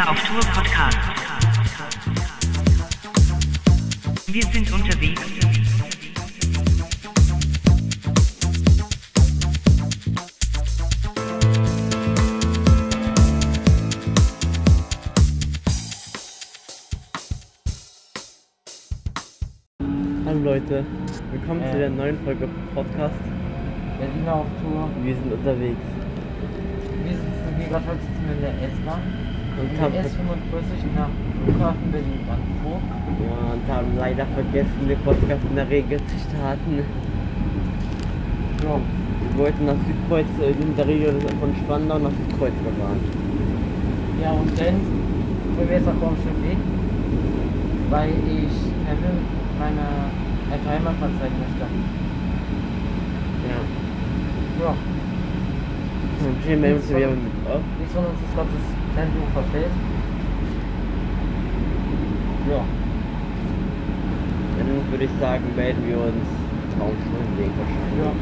Berliner auf Tour Podcast. Wir sind unterwegs. Hallo Leute, willkommen zu Äh. der neuen Folge Podcast. Berliner auf Tour. Wir sind unterwegs Wir sitzen, wie gerade heute sitzen wir in der S-Bahn. Und haben, der S45 nach Flughafen Berlin-Brandenburg. ja, und haben leider vergessen, den Podcast in der Regel zu starten. Ja. Wir wollten nach Südkreuz, äh, in der Regel von Spandau nach Südkreuz gefahren. ja, und dann sind wir jetzt auf Baumschulweg, weil ich Kevin meine alte Heimatplatz zeigen möchte. Ja. Ja. Dann stehen wir uns wieder mit auf. Nichts von uns ist, das Tempelhofer Feld. Ja. Dann würde ich sagen, melden wir uns auf dem Weg wahrscheinlich. Ja.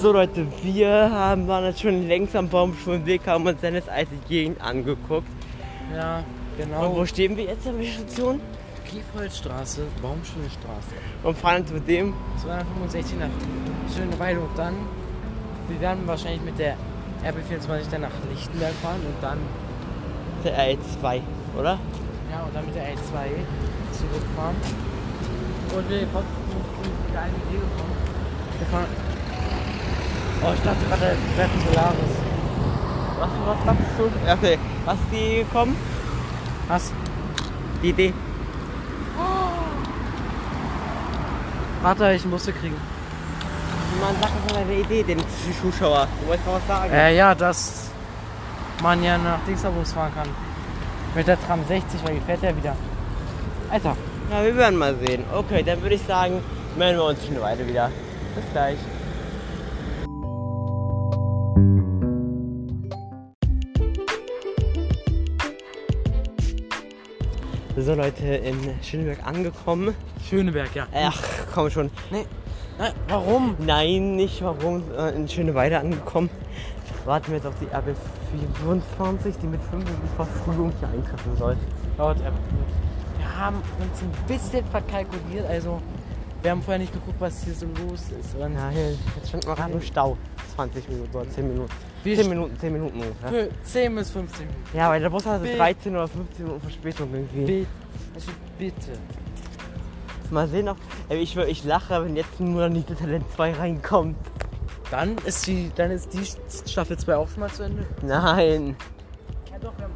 So Leute, wir haben, waren jetzt schon längst am Baumschulweg, haben uns dann jetzt alte Gegend angeguckt. Ja, Und genau. wo stehen wir jetzt an der Station? Kiefholzstraße, Baumschulstraße. Und fahren jetzt mit dem 265 nach Schöneweide und dann, wir werden wahrscheinlich mit der RB24 dann nach Lichtenberg fahren und dann, der RE2, oder? ja, und dann mit der L2 zurückfahren. Und wir kommen mit einer Idee gekommen. Wir fahren, oh, ich dachte gerade, wir hätten Solaris. Was, was sagst du? Okay, was ist die gekommen? Was? Die Idee. Warte, ich musste kriegen. Man sagt das mal eine Idee, den Zuschauer. Du wolltest noch was sagen? Äh, ja, dass man ja nach Dingsabus fahren kann. Mit der Tram 60, weil die fährt ja wieder. Alter. Ja, wir werden mal sehen. Okay, dann würde ich sagen, melden wir uns schon weiter wieder. Bis gleich. So Leute, in Schöneberg angekommen. Schöneberg, ja. Ach, komm schon. Nee. Nein, warum? Nein, nicht warum. äh, In Schöneweide angekommen. Warten wir jetzt auf die RB 24, die mit 5 vor Frühung hier eintreffen soll. Wir haben uns ein bisschen verkalkuliert, also wir haben vorher nicht geguckt, was hier so los ist. Und Ja, hier, jetzt stand mal gerade im Stau. 20 Minuten oder 10 Minuten. Wie 10 st- Minuten, 10 Minuten ungefähr. für 10 bis 15 Minuten. Ja, weil der Bus hatte Bitte. 13 oder 15 Minuten Verspätung irgendwie. Bitte. Also bitte. Mal sehen, ob. Ich, ich lache, wenn jetzt nur noch Niete Talent 2 reinkommt. Dann ist die, dann ist die Staffel 2 auch schon mal zu Ende. Nein. Ja doch, wir haben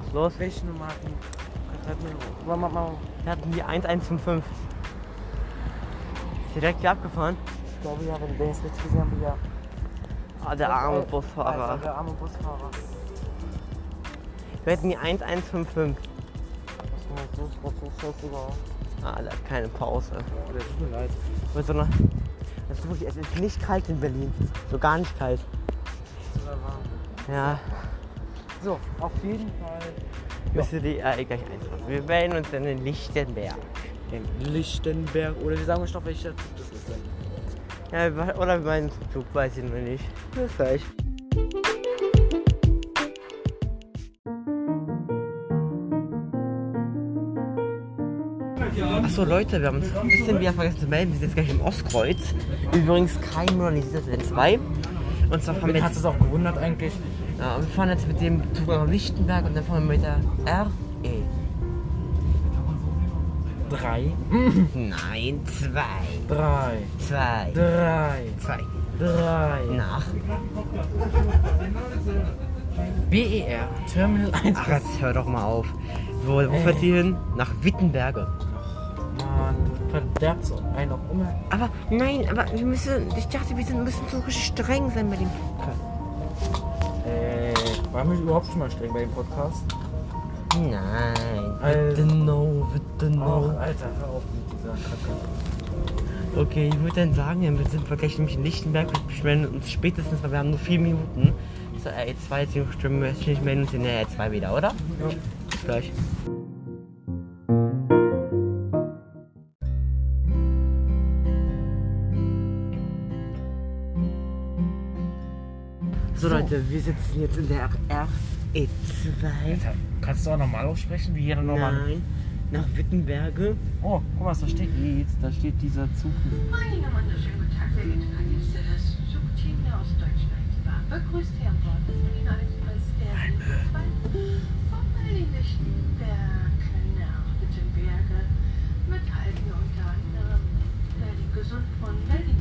Was ist los? welche Nummer hatten? wir? Wir hatten die 1155. Direkt hier abgefahren. Ich glaube ja, wenn wir es richtig gesehen haben, ja. Ah, der arme Alter, Busfahrer. der arme Busfahrer. Wir hatten die 1155. Was kann man so? Ich glaube, das ist scheißegal. Ah, der hat keine Pause. Oder tut mir leid. Mit so einer. Es ist, wirklich, es ist nicht kalt in Berlin. So gar nicht kalt. Ja. So, auf jeden Fall. Müsst ihr die äh, gleich eintragen. Wir melden uns dann in Lichtenberg. In Lichtenberg. Oder wir sagen uns noch, welcher Zug das ist denn. Ja, wir- oder wir meinen Zug, weiß ich noch nicht. Bis gleich. Achso Leute, wir haben uns ein bisschen wieder vergessen zu melden. Wir sind jetzt gleich im Ostkreuz. Übrigens kein modernisierter N 2. Und zwar fahren wir Mich hat jetzt, es auch gewundert eigentlich. ja, wir fahren jetzt mit dem Zug nach Lichtenberg und dann fahren wir mit der RE. Drei. Nein, zwei. Drei. Zwei. Drei. Zwei. Drei. Nach. BER. Terminal 1. Ach, jetzt hör doch mal auf. Wo, wo fährt die hin? Nach Wittenberge. Mann, verderbt so einen auch immer. Aber nein, aber wir müssen, ich dachte, wir sind, müssen so richtig streng sein bei dem Podcast. Äh, waren wir überhaupt schon mal streng bei dem Podcast? Nein. Alter. Bitte no, bitte no. Ach, Alter, hör auf mit dieser Kacke. Okay, ich würde dann sagen, wir sind wir nämlich in Lichtenberg. Wir melden uns spätestens, weil wir haben nur vier Minuten. Zur RE2, deswegen stimmen wir nicht, uns in der RE2 wieder, oder? Ja. Bis gleich. So, Leute, wir sitzen jetzt in der R E2. Kannst du auch normal aussprechen, wie jeder normal? Nein, nach Wittenberge. Oh, guck mal, da steht jetzt, da steht dieser Zug. Moin, wunderschönen guten Tag, der geehrte Fahrgäste. Das Zugteam der Ostdeutschlandbahn begrüßt Sie an Bord des Berliner Express der Linie 2 vom Berlin Lichtenberg nach Wittenberge. Mithalten unter anderem Berlin Gesund von Berlin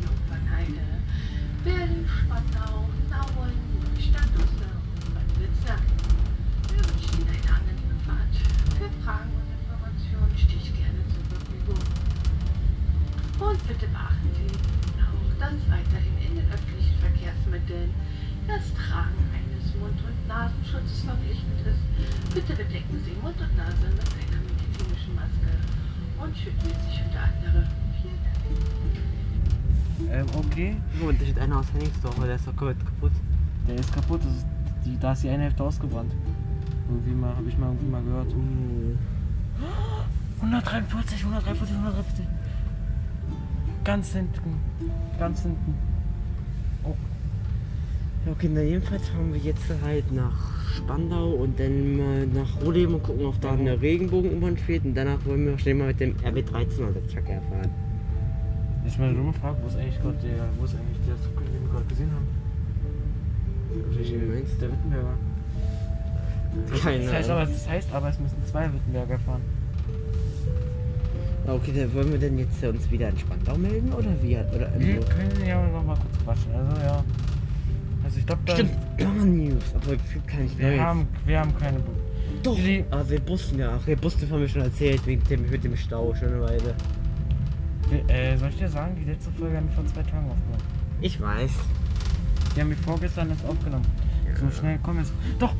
der ist doch komplett kaputt. Der ist kaputt. Das ist die, da ist die eine Hälfte ausgebrannt. Irgendwie mal, habe ich mal irgendwie mal gehört. Uh. 143, 143, 143. Ganz hinten. Ganz hinten. Ja, okay, na jedenfalls fahren wir jetzt halt nach Spandau und dann mal nach Rohleben und gucken, ob da eine Regenbogen-U-Bahn steht. Und danach wollen wir schnell mal mit dem RB13 oder Tracker fahren. Jetzt mal eine dumme Frage, wo ist eigentlich gerade der, wo ist eigentlich der Zug, den wir gerade gesehen haben? Meinst Der Wittenberger. Keine das heißt aber, das heißt aber, es müssen zwei Wittenberger fahren. Ah, Okay, dann wollen wir denn jetzt uns wieder in Spandau melden oder wie? Oder Wir können ja noch mal kurz quatschen. Also ja. Also ich glaube, Stimmt, Bahn-News, aber gefühlt kann ich Wir nicht. haben, wir haben keine. Bu Doch, die- ah, wir Bussen, ja. Wir Bussen haben wir schon erzählt, wegen dem, mit dem Stau, schon eine Weile. Wir- äh, soll ich dir sagen, die letzte Folge haben wir vor zwei Tagen aufgenommen. Ich weiß. Die haben wir vorgestern erst aufgenommen. So schnell komm jetzt. Doch!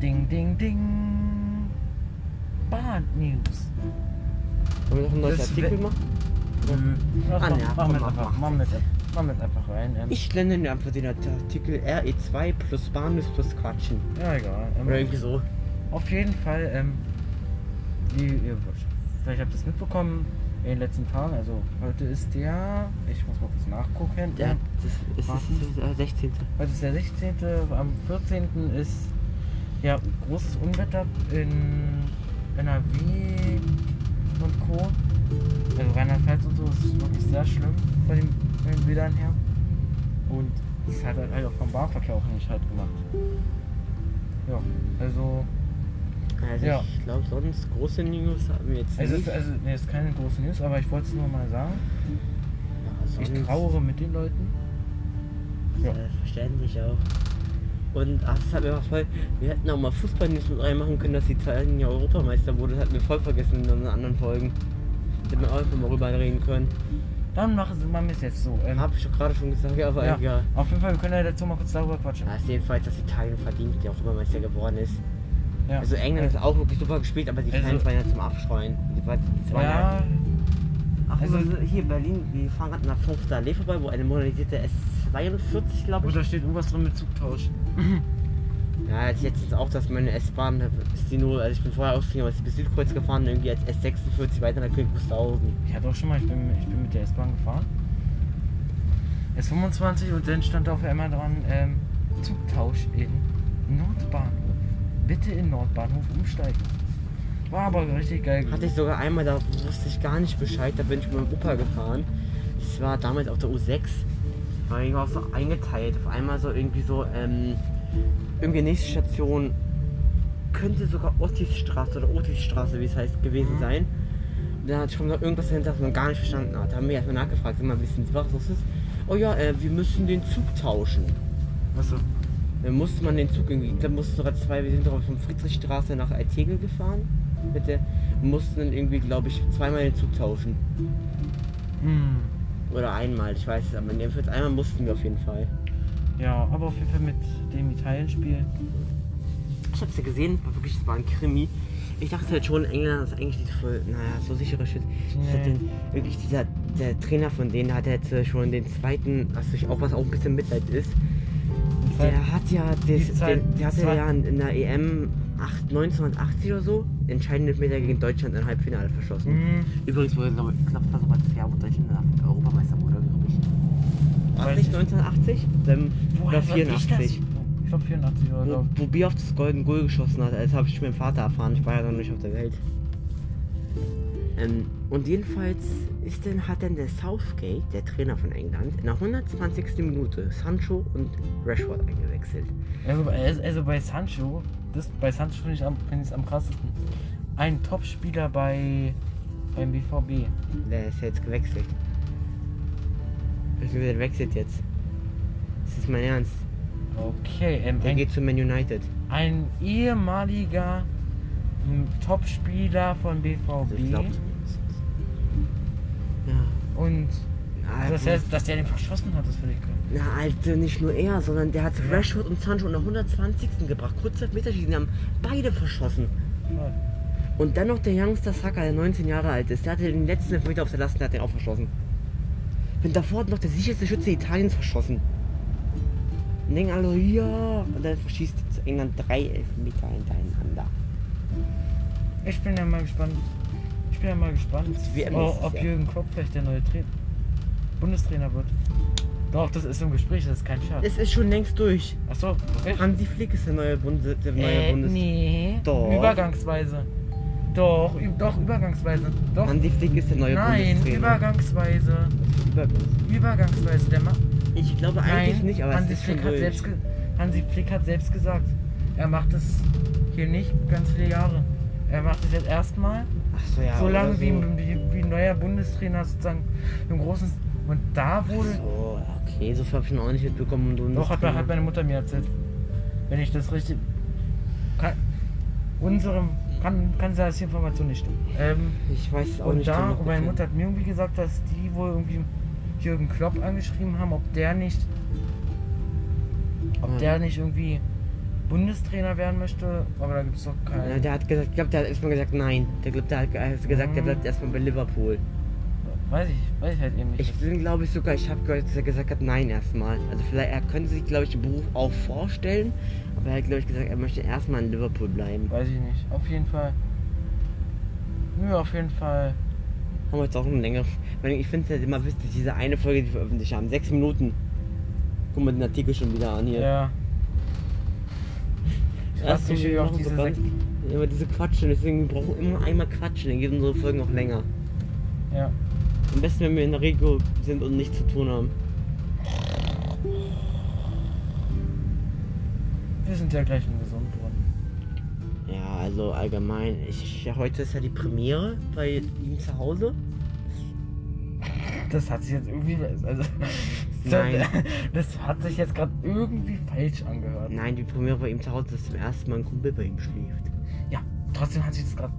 Ding, ding, ding! Bahn News. Wollen wir noch einen neuen Artikel wär- machen? Ach, Ah, mach- ja, machen wir einfach, mach. machen wir jetzt machen wir jetzt einfach rein. Ähm, Ich blende mir einfach den Artikel RE2 plus Bahnnews plus Quatschen. ja, egal. Ähm, Oder irgendwie so. Auf jeden Fall, ähm, wie ihr vielleicht habt ihr es mitbekommen, in den letzten Tagen, also heute ist der, ich muss mal kurz nachgucken, Ja, das ist, ist, ist, äh, 16. heute ist der 16., am 14. ist ja großes Unwetter in NRW und Co. Also Rheinland-Pfalz und so, das ist wirklich sehr schlimm bei den, bei den Bildern her. Und das hat halt auch vom Bahnverkehr auch nicht halt gemacht. Ja, also Also Ja. ich glaube sonst große News haben wir jetzt es nicht. ist, also nee, es ist keine große News, aber ich wollte es nur mal sagen. ja, Ich trauere mit den Leuten. ja. Verständlich auch. Und ach, das hat mir voll. Wir hätten auch mal Fußball-News mit reinmachen können, dass Italien ja Europameister wurde. Das hatten wir voll vergessen in unseren anderen Folgen. Hätten wir auch einfach mal rüber reden können. Dann machen sie mal es jetzt so. Ähm, Hab ich doch gerade schon gesagt, aber ja, egal. auf jeden Fall, wir können ja dazu mal kurz darüber quatschen. Ja, ist jedenfalls, dass Italien verdient, der auch Europameister geworden ist. Ja. Also England hat auch wirklich super gespielt, aber die Also- Fans waren ja zum Abschreien. Die, die waren ja, Ach, also- also hier in Berlin, wir fahren gerade nach 5. Allee vorbei, wo eine modernisierte S42, glaube ich. da steht irgendwas drin mit Zugtausch. Ja, jetzt jetzt ist auch, dass meine S-Bahn, ist die nur, also ich bin vorher ausgestiegen, aber bin bis Südkreuz gefahren, irgendwie als S46 weiter nach König Wusterhausen. Ich hatte auch schon mal, ich bin, ich bin mit der S-Bahn gefahren. S25 und dann stand auf einmal dran, ähm, Zugtausch in Nordbahnhof. Bitte in Nordbahnhof umsteigen. War aber richtig geil. Hatte ich sogar einmal, da wusste ich gar nicht Bescheid, da bin ich mit meinem Opa gefahren. Das war damals auf der U6. War irgendwie auch so eingeteilt. Auf einmal so irgendwie so, ähm, irgendwie nächste Station könnte sogar Ottisstraße oder Otisstraße, wie es heißt, gewesen Mhm. sein. Und dann hat schon noch irgendwas dahinter, was man gar nicht verstanden hat. Da haben wir erstmal nachgefragt, sag mal, wissen Sie, was ist? Oh ja, äh, wir müssen den Zug tauschen. Achso. Dann musste man den Zug irgendwie, ich glaube, mussten sogar zwei, wir sind doch von Friedrichstraße nach Altegel gefahren. Mit der, und mussten dann irgendwie, glaube ich, zweimal den Zug tauschen. Hm. Oder einmal, ich weiß es, aber jedenfalls einmal mussten wir auf jeden Fall. Ja, aber auf jeden Fall mit dem Italien-Spiel. Ich hab's ja gesehen, war wirklich, es war ein Krimi. Ich dachte halt schon, England ist eigentlich nicht voll, naja, so sichere Shit. Nee. den, wirklich dieser, der Trainer von denen hat jetzt schon den zweiten, was ich auch was auch ein bisschen Mitleid ist. Der hat ja, das, Zeit- den, der hatte ja in der EM 8, 1980 oder so entscheidende Meter gegen Deutschland im Halbfinale verschossen. Mhm. Übrigens wurde, glaube ich, knapp das das Jahr, wo Deutschland Europameister wurde, glaube ich. War nicht ich. 1980? Dann, oder soll ich das? 84. Ich glaube 84 oder Wo, so. wo Bier auf das Golden Goal geschossen hat. Das habe ich meinem Vater erfahren. Ich war ja noch nicht auf der Welt. Ähm, und jedenfalls ist denn, hat dann der Southgate, der Trainer von England, in der 120. Minute Sancho und Rashford eingewechselt. Also, also also bei Sancho, das, bei Sancho finde ich es am, find am krassesten. Ein Topspieler bei beim BVB. Der ist jetzt gewechselt. Beziehungsweise Der wechselt jetzt. Das ist mein Ernst. Okay, ähm, Der ein, geht zu Man United. ein ehemaliger m, Topspieler von BVB. Also. Ja. und Na, das heißt, dass der den verschossen hat, das finde ich krass. Na, Alter, nicht nur er, sondern der hat Ja. Rashford und Sancho in der 120. gebracht. Kurz auf Meterschießen, die haben beide verschossen. Ja. Und dann noch der Youngster Saka, der 19 Jahre alt ist. Der hatte den letzten Elfmeter auf der Lasten, der hat den auch verschossen. Und davor hat noch der sicherste Schütze Italiens verschossen. Und denken alle, ja. Und dann verschießt England drei Elfmeter hintereinander. Ich bin ja mal gespannt. Ich bin ja mal gespannt, ob Jahr. Jürgen Klopp vielleicht der neue Trainer, Bundestrainer wird. Doch, das ist im Gespräch, das ist kein Scherz. Es ist schon längst durch. Achso, okay. Hansi Flick ist der neue, Bundes der neue Äh, Bundes... nee. Doch. Übergangsweise. Doch, doch, übergangsweise. Doch. Hansi Flick ist der neue Nein, Bundestrainer. übergangsweise. Übergangs- Übergangsweise. Der macht. Ich glaube eigentlich Nein, nicht, aber Hansi es ist schon Flick hat selbst Hansi Flick hat selbst gesagt, er macht es hier nicht ganz viele Jahre. Er macht es jetzt erstmal, so, ja. so lange so. wie, wie, wie ein neuer Bundestrainer sozusagen im großen. Und da wurde. So, okay, so habe ich auch nicht mitbekommen. Doch, hat, hat meine Mutter mir erzählt. Wenn ich das richtig. Kann, unserem. Kann, kann sie als Information nicht stimmen. Ähm, Ich weiß es auch und nicht. da, und meine 100%. Mutter hat mir irgendwie gesagt, dass die wohl irgendwie Jürgen Klopp angeschrieben haben, ob der nicht. Ob Ja. der nicht irgendwie Bundestrainer werden möchte, aber da gibt es doch Ja, keinen. der hat gesagt, ich glaube, der hat erstmal gesagt, nein. Der glaubt, der hat ge- hat gesagt, der Mhm. bleibt erstmal bei Liverpool. Weiß ich, weiß ich halt eben nicht. Ich bin, glaube ich, sogar, ich habe gehört, dass er gesagt hat, nein erstmal. Also vielleicht, er könnte sich, glaube ich, den Beruf auch vorstellen, aber er hat, glaube ich, gesagt, er möchte erstmal in Liverpool bleiben. Weiß ich nicht. Auf jeden Fall. Nö, auf jeden Fall. Haben wir jetzt auch eine längere. Ich finde es halt immer wichtig, diese eine Folge, die wir veröffentlicht haben. Sechs Minuten. Guck mal den Artikel schon wieder an hier. Ja. Ich Erst weiß nicht, wie wir auf diese sechs. immer diese Quatschen, deswegen wir brauchen immer einmal quatschen, dann geht unsere Folgen auch länger. Ja. Am besten, wenn wir in der Regio sind und nichts zu tun haben. Wir sind ja gleich in gesund worden. Ja, also allgemein. Ich, ja, heute ist ja die Premiere bei ihm zu Hause. Das hat sich jetzt irgendwie. Also, Nein. Das hat sich jetzt gerade irgendwie falsch angehört. Nein, die Premiere bei ihm zu Hause ist zum ersten Mal ein Kumpel bei ihm schläft. Ja, trotzdem hat sich das gerade.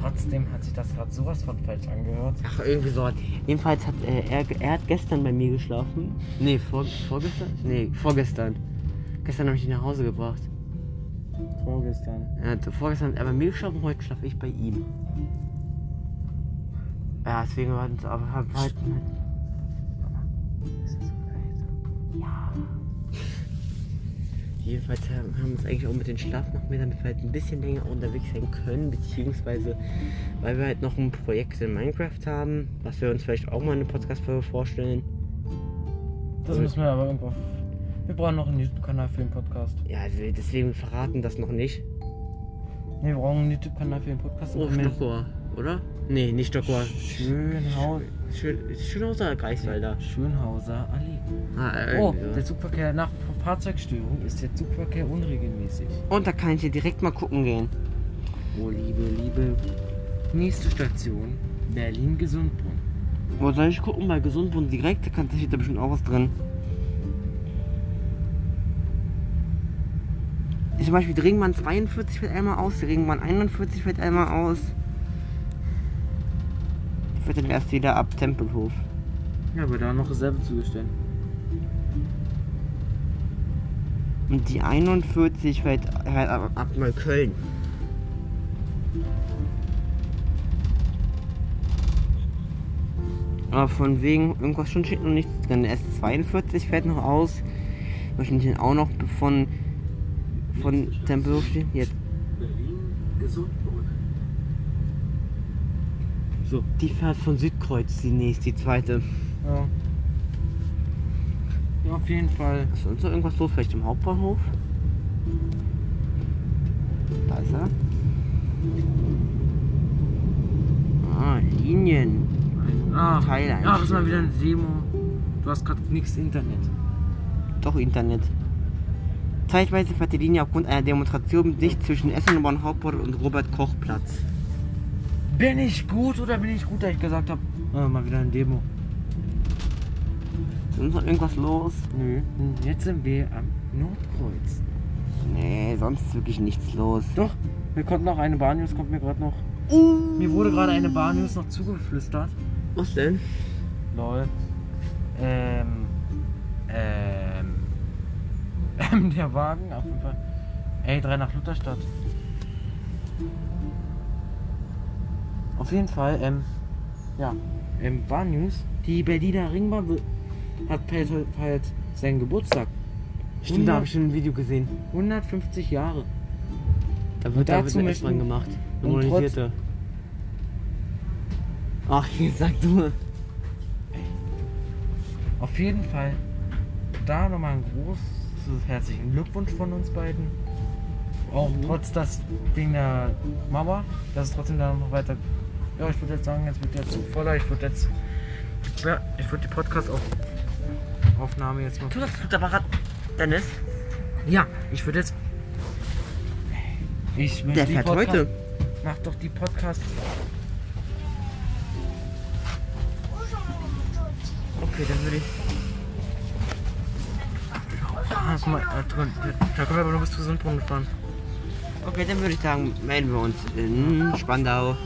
Trotzdem hat sich das gerade sowas von falsch angehört. Ach, irgendwie so. Jedenfalls hat äh, er, er hat gestern bei mir geschlafen. Nee, vor, vorgestern? Nee, vorgestern. Gestern habe ich ihn nach Hause gebracht. Vorgestern. Er hat, vorgestern hat er bei mir geschlafen, heute schlafe ich bei ihm. Ja, deswegen war es aber halt. halt ja. Jedenfalls haben haben wir uns eigentlich auch mit den Schlafnachmittagen, damit wir halt ein bisschen länger unterwegs sein können, beziehungsweise weil wir halt noch ein Projekt in Minecraft haben, was wir uns vielleicht auch mal in eine Podcast-Folge vorstellen. Das müssen wir aber irgendwo. Wir brauchen noch einen YouTube-Kanal für den Podcast. Ja, also deswegen verraten das noch nicht. Ne, wir brauchen einen YouTube-Kanal für den Podcast. Oh, Stockor, oder? Nee, nicht Stockor. Schönhaus. Schön, Schönhauser Greifswalder. Schönhauser Allee. Ah, äh, Oh, so. der Zugverkehr nach Fahrzeugstörung ist der Zugverkehr unregelmäßig. Und da kann ich hier direkt mal gucken gehen. Oh, liebe, liebe. Nächste Station: Berlin-Gesundbrunnen. Wo soll ich gucken? Bei Gesundbund direkt, da kann steht da bestimmt auch was drin. Zum Beispiel die Ringbahn 42 fällt einmal aus, die Ringbahn 41 fällt einmal aus. Fällt dann erst wieder ab Tempelhof. Ja, aber da noch Reserve zugestellt. Und die 41 fällt halt ab, ab Neukölln. Aber von wegen, irgendwas schon steht noch nichts drin. Der S42 fällt noch aus. Wahrscheinlich auch noch von, von Tempelhof stehen. Jetzt. So, die fährt von Südkreuz, die nächste, die zweite. Ja. Ja, auf jeden Fall. Ist sonst noch irgendwas los? Vielleicht im Hauptbahnhof? Da ist er. Ah, Linien. Ah, Teile ja, das ist mal wieder eine Demo. Du hast gerade nichts Internet. Doch Internet. Zeitweise fährt die Linie aufgrund einer Demonstration dicht zwischen Essenbahn Hauptbahnhof und Robert-Koch-Platz. Bin ich gut oder bin ich gut, dass ich gesagt habe, ah, mal wieder eine Demo. Ist sonst noch irgendwas los? Nö, hm, jetzt sind wir am Nordkreuz. Nee, sonst ist wirklich nichts los. Doch, mir kommt noch eine Bahnnews, kommt mir gerade noch. Mir wurde gerade eine Bahnnews noch zugeflüstert. Was denn? Lol. Ähm. Ähm. Ähm, der Wagen, auf jeden Fall. Ey, 3 nach Lutherstadt. Auf jeden Fall, ähm. Ja, ähm, war News. Die Berliner Ringbahn hat halt, seinen Geburtstag. Stimmt, da habe ich schon ein Video gesehen. 150 Jahre. Da wird, da wird möchten- S-Bahn gemacht. Eine modernisierte. Ach, jetzt sag du. Auf jeden Fall da nochmal ein großes herzlichen Glückwunsch von uns beiden. Auch trotz das Ding der Mauer, dass es trotzdem da noch weiter. Ja, ich würde jetzt sagen, jetzt wird der Zug voller. Ich würde jetzt. Ja, ich würde die Podcast-Aufnahme jetzt mal. Tu das Apparat, Dennis. Ja, ich würde jetzt. Ich möchte Der die fährt Podca- heute. Mach doch die Podcast. Okay, dann würde ich. Ah, guck mal, äh, drin. da können wir aber nur bis zu Sundbrunn fahren. Okay, dann würde ich sagen, melden wir uns in Spandau.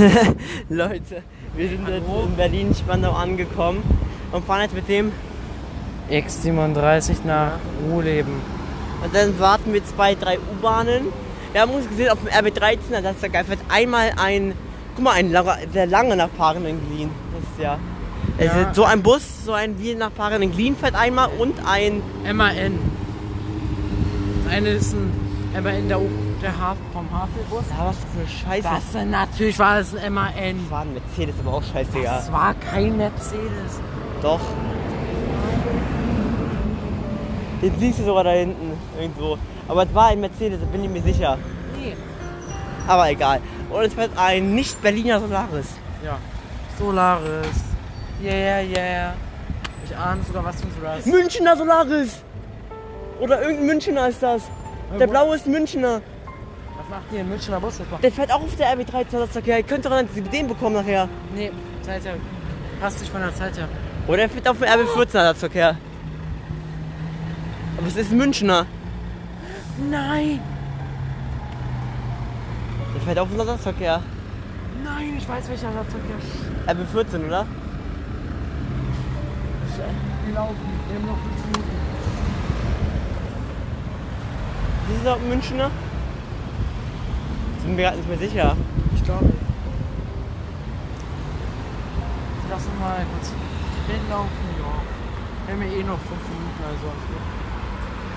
Leute, wir sind jetzt in Berlin Spandau angekommen und fahren jetzt mit dem X37 nach Ruhleben. und dann warten wir zwei, drei U-Bahnen. Wir haben uns gesehen auf dem RB13, das ist ja geil, fährt einmal ein, guck mal, ein sehr lange nach Paaren-Glien. Das ist ja, Ja. ist so ein Bus, so ein wie nach Paaren-Glien fährt einmal und ein, MAN. Das eine ist ein MAN der, der Haf vom Havelbus. ja, was für Scheiße. Das natürlich war es ein MAN. Das war ein Mercedes, aber auch scheißegal. Das war kein Mercedes. Doch. Den siehst du sogar da hinten irgendwo. Aber es war ein Mercedes, da bin ich mir sicher. Nee. Aber egal. Und es fährt ein Nicht-Berliner Solaris. Ja. Solaris. Yeah, yeah. Ich ahne sogar, was ein Solaris. Münchner Solaris! Oder irgendein Münchner ist das. Der wo- blaue ist Münchner. Macht ihr in Münchner Bus jetzt mal? Der fährt auch auf der RB13 Ersatzverkehr. Ihr könnt doch dann den bekommen nachher. Nee, Zeit her. Passt nicht von der Zeit her. Oder er fährt auf dem RB14 Ersatzverkehr. Aber es ist ein Münchner. Nein! Der fährt auf dem Ersatzverkehr. Nein, ich weiß welcher Ersatzverkehr. RB14, oder? Wir laufen. Wir haben noch 5 Minuten. Ist es auch ein Münchner? Sind mir gerade nicht mehr sicher. Ich glaube. Lass uns mal kurz hinlaufen, ja. Wir haben ja eh noch 5 Minuten, also.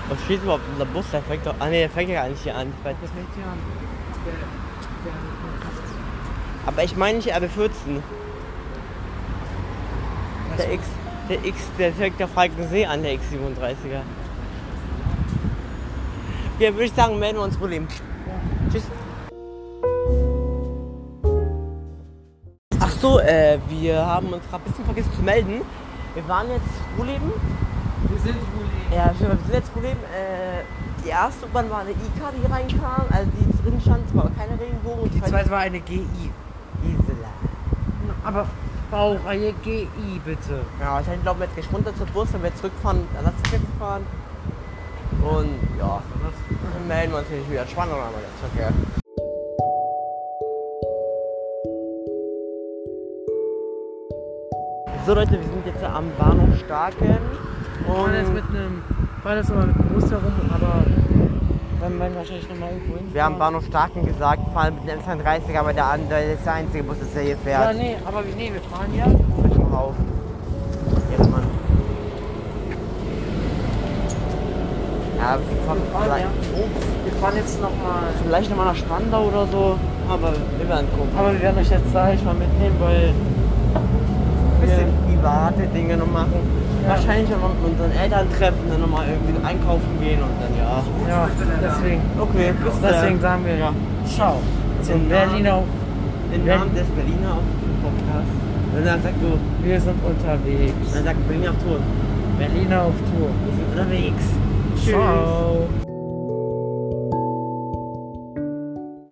Was steht überhaupt unser Bus? Der fängt doch. Ah ne, der fängt ja gar nicht hier an. Ich weiß nicht. fängt hier an. Der, der, Aber ich meine nicht RB14. Der X. Der X, der fängt der Falkensee an, der X37er. Ja, würde ich sagen, melden wir uns wohl eben. Tschüss. Ach so, äh, wir haben uns gerade ein bisschen vergessen zu melden. Wir waren jetzt Ruhleben. Wir sind wohl Ja, wir sind jetzt Ruhleben. Äh, die erste U-Bahn war eine IK, die hier reinkam. Also die drin stand, es war keine Regenbogen. Die zweite war eine GI. Gisela. Aber Baureihe GI bitte. Ja, ich glaube, wir jetzt gleich runter zur Bus, wenn wir zurückfahren, dann lass ich fahren. Und ja, dann melden wir uns hier wieder. Spannend oder mal jetzt, okay. So Leute, wir sind jetzt am Bahnhof Starken. Wir fahren jetzt Und mit einem, fahren jetzt nochmal mit dem Bus herum, aber dann werden wir wahrscheinlich nochmal irgendwo hin. wir haben Bahnhof Starken gesagt, fahren mit dem M32, aber der andere ist der einzige Bus, der hier Ja, fährt. nee, aber wir, nee, wir fahren ja. Mit dem. Jetzt, Mann. Ja, Wir fahren, vielleicht, ja. Wir fahren jetzt nochmal. vielleicht nochmal nach Spandau oder so. Aber wir werden gucken. Aber wir werden euch jetzt, sag ich mal, mitnehmen, weil. Ein bisschen private Dinge noch machen. Ja. Wahrscheinlich noch mit unseren Eltern treffen, dann nochmal irgendwie einkaufen gehen und dann ja. Ja, deswegen. Okay, bis Deswegen dann. sagen wir Ja. Ciao. Zum Berliner. Im Namen des Berliner Podcast. Und dann sagst du, Wir sind unterwegs. dann sagt Berliner auf Tour. Berliner auf Tour. Wir sind unterwegs. Ciao.